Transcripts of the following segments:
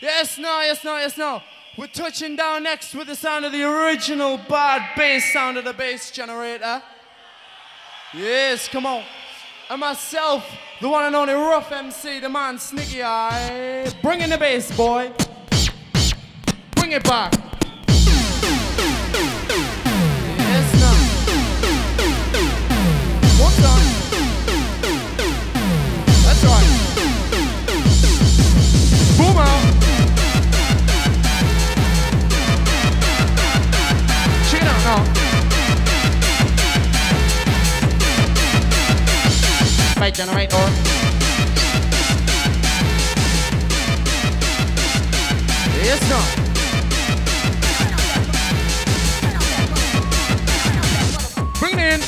Yes, no, yes, no, yes, no. We're touching down next with the sound of the original bad bass sound of the bass generator. Yes, come on. And myself, the one and only rough MC, the man Sneaky Eye. Bring in the bass, boy. Bring it back. Right generator. Yes, no. Bring it in.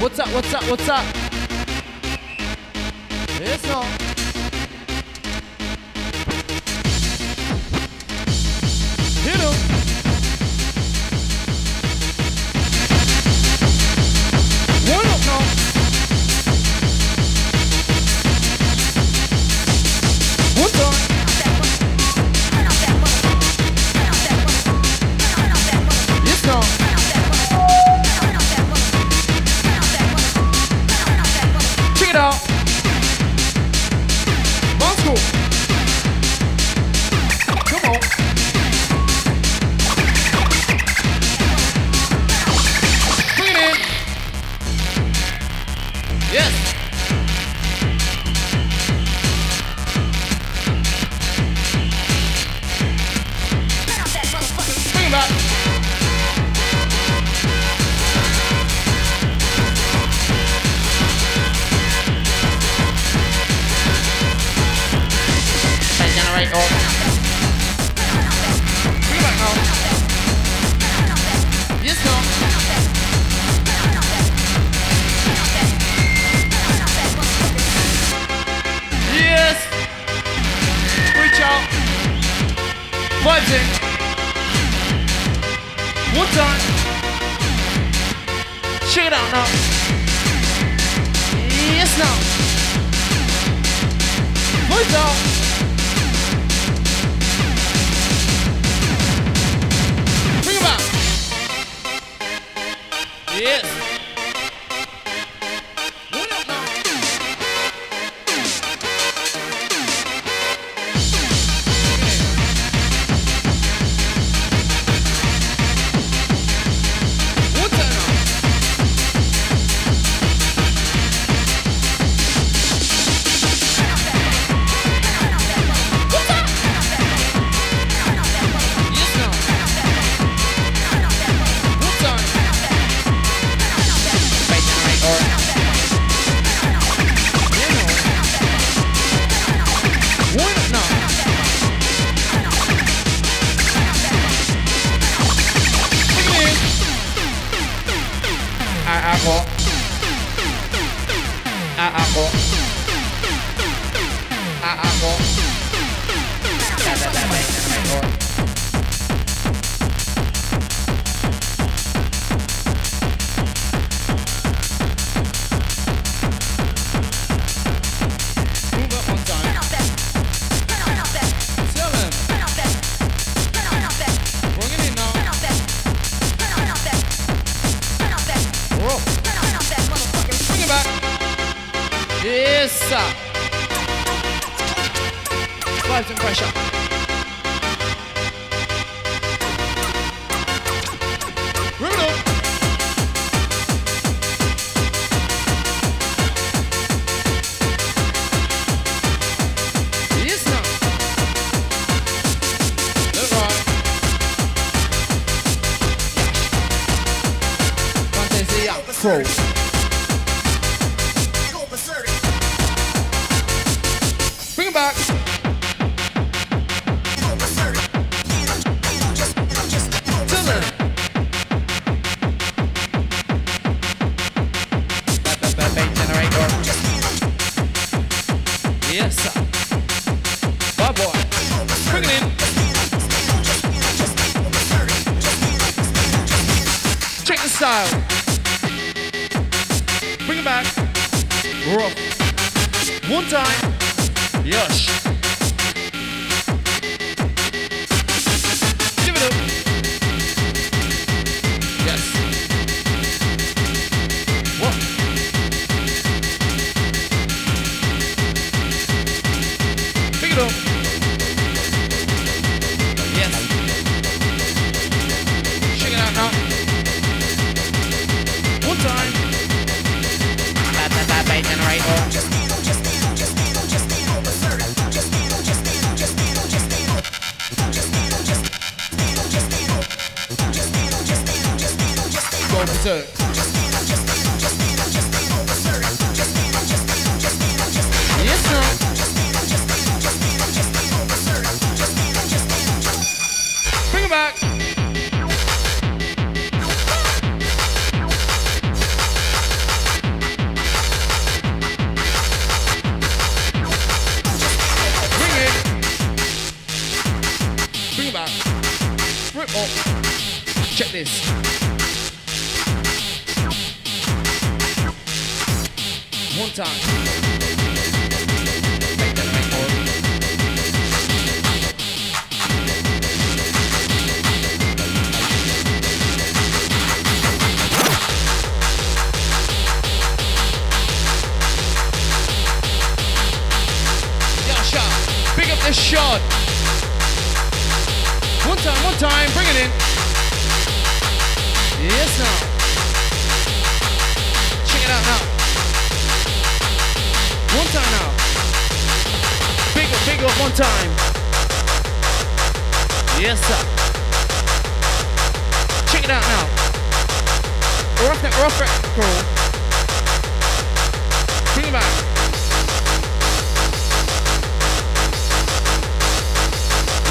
What's up? What's up? What's up? Yes, no. In. One time. Check it out now. Yes, now. Vibes out. Bring it back. Yes. Check this. One time. Check it out now. One time now. Big up, up, one time. Yes, sir. Check it out now. Rough it, rough it, crew. Bring it.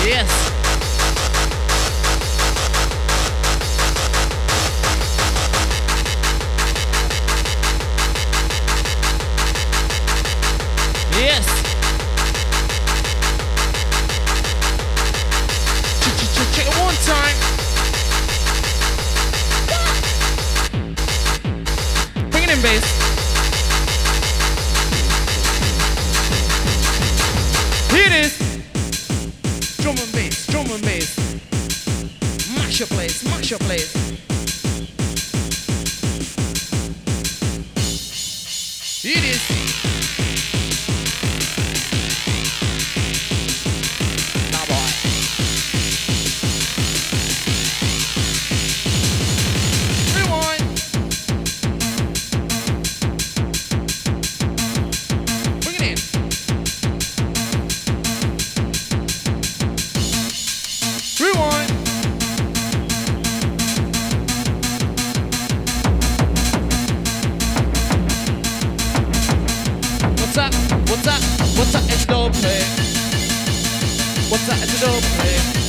Yes. Bass. Here it is. Drum and bass, drum and bass. Mash your place, mash your place. What's up? What's up? It's dope play. What's up? It's dope play.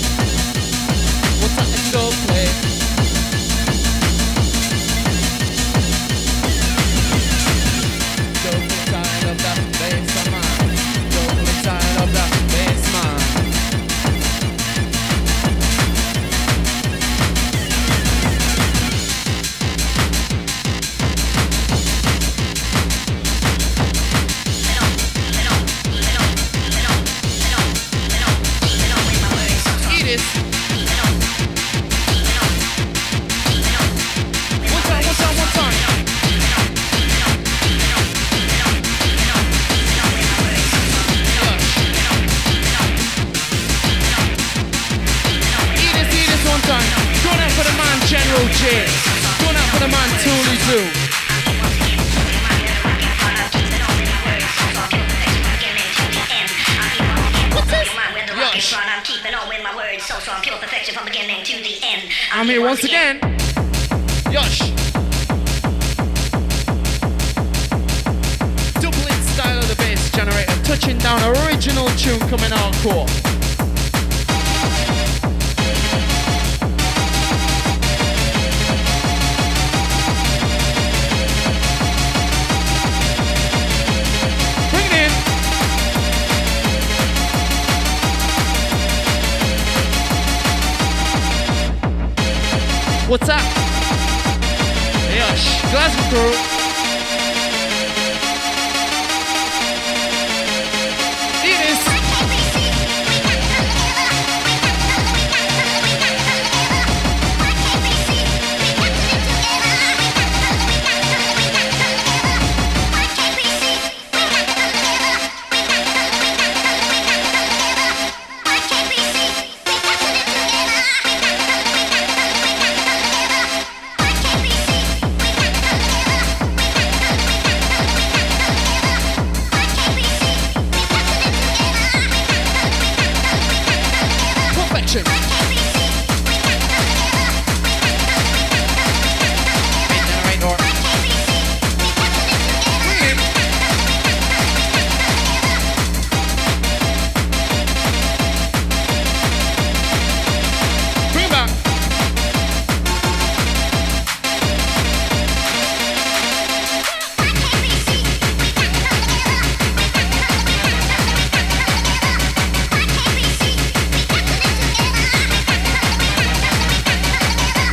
Once again. Yosh. Dublin style of the bass generator, touching down original tune coming hardcore. Yosh,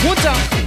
Runter!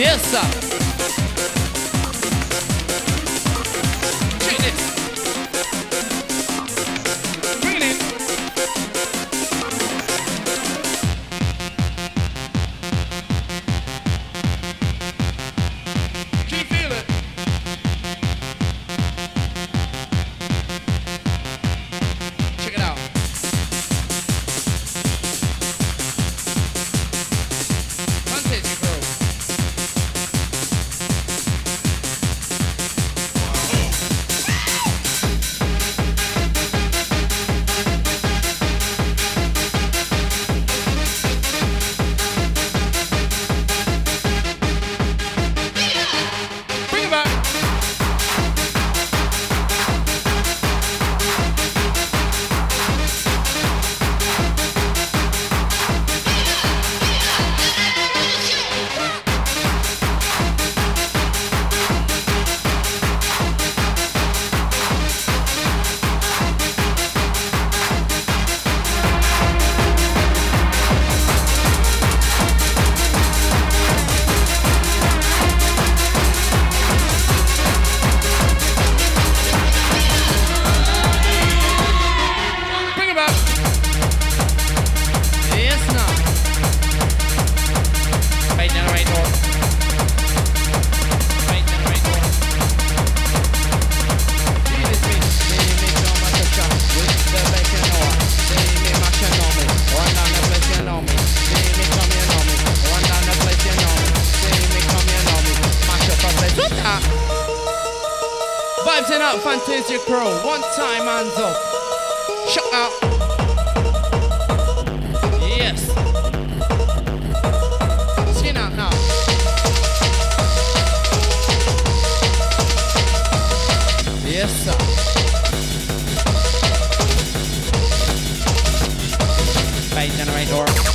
cabeça. hands up. Shut up. Yes. Sing out now. Yes, sir. By generator.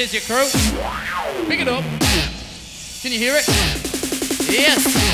here's your crew. Pick it up. Can you hear it? Yes.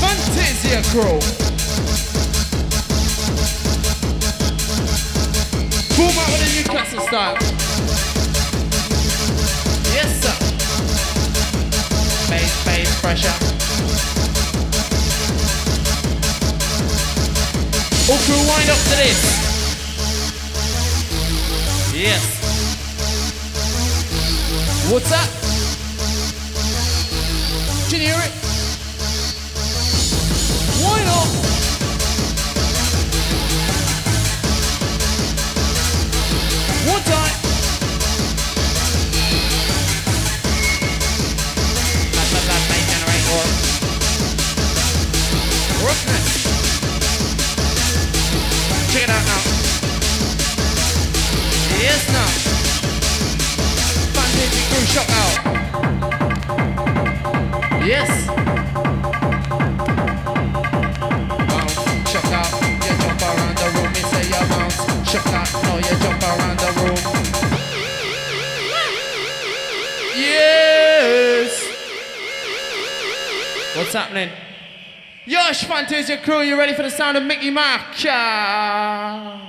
Fantazia Crow. Boom out with the Newcastle style. Yes, sir. Bass, bass, pressure. All crew wind up to this. Yes. What's that? Can you hear it? Happening? Yosh Fantazia crew, you ready for the sound of Mickey? Ah.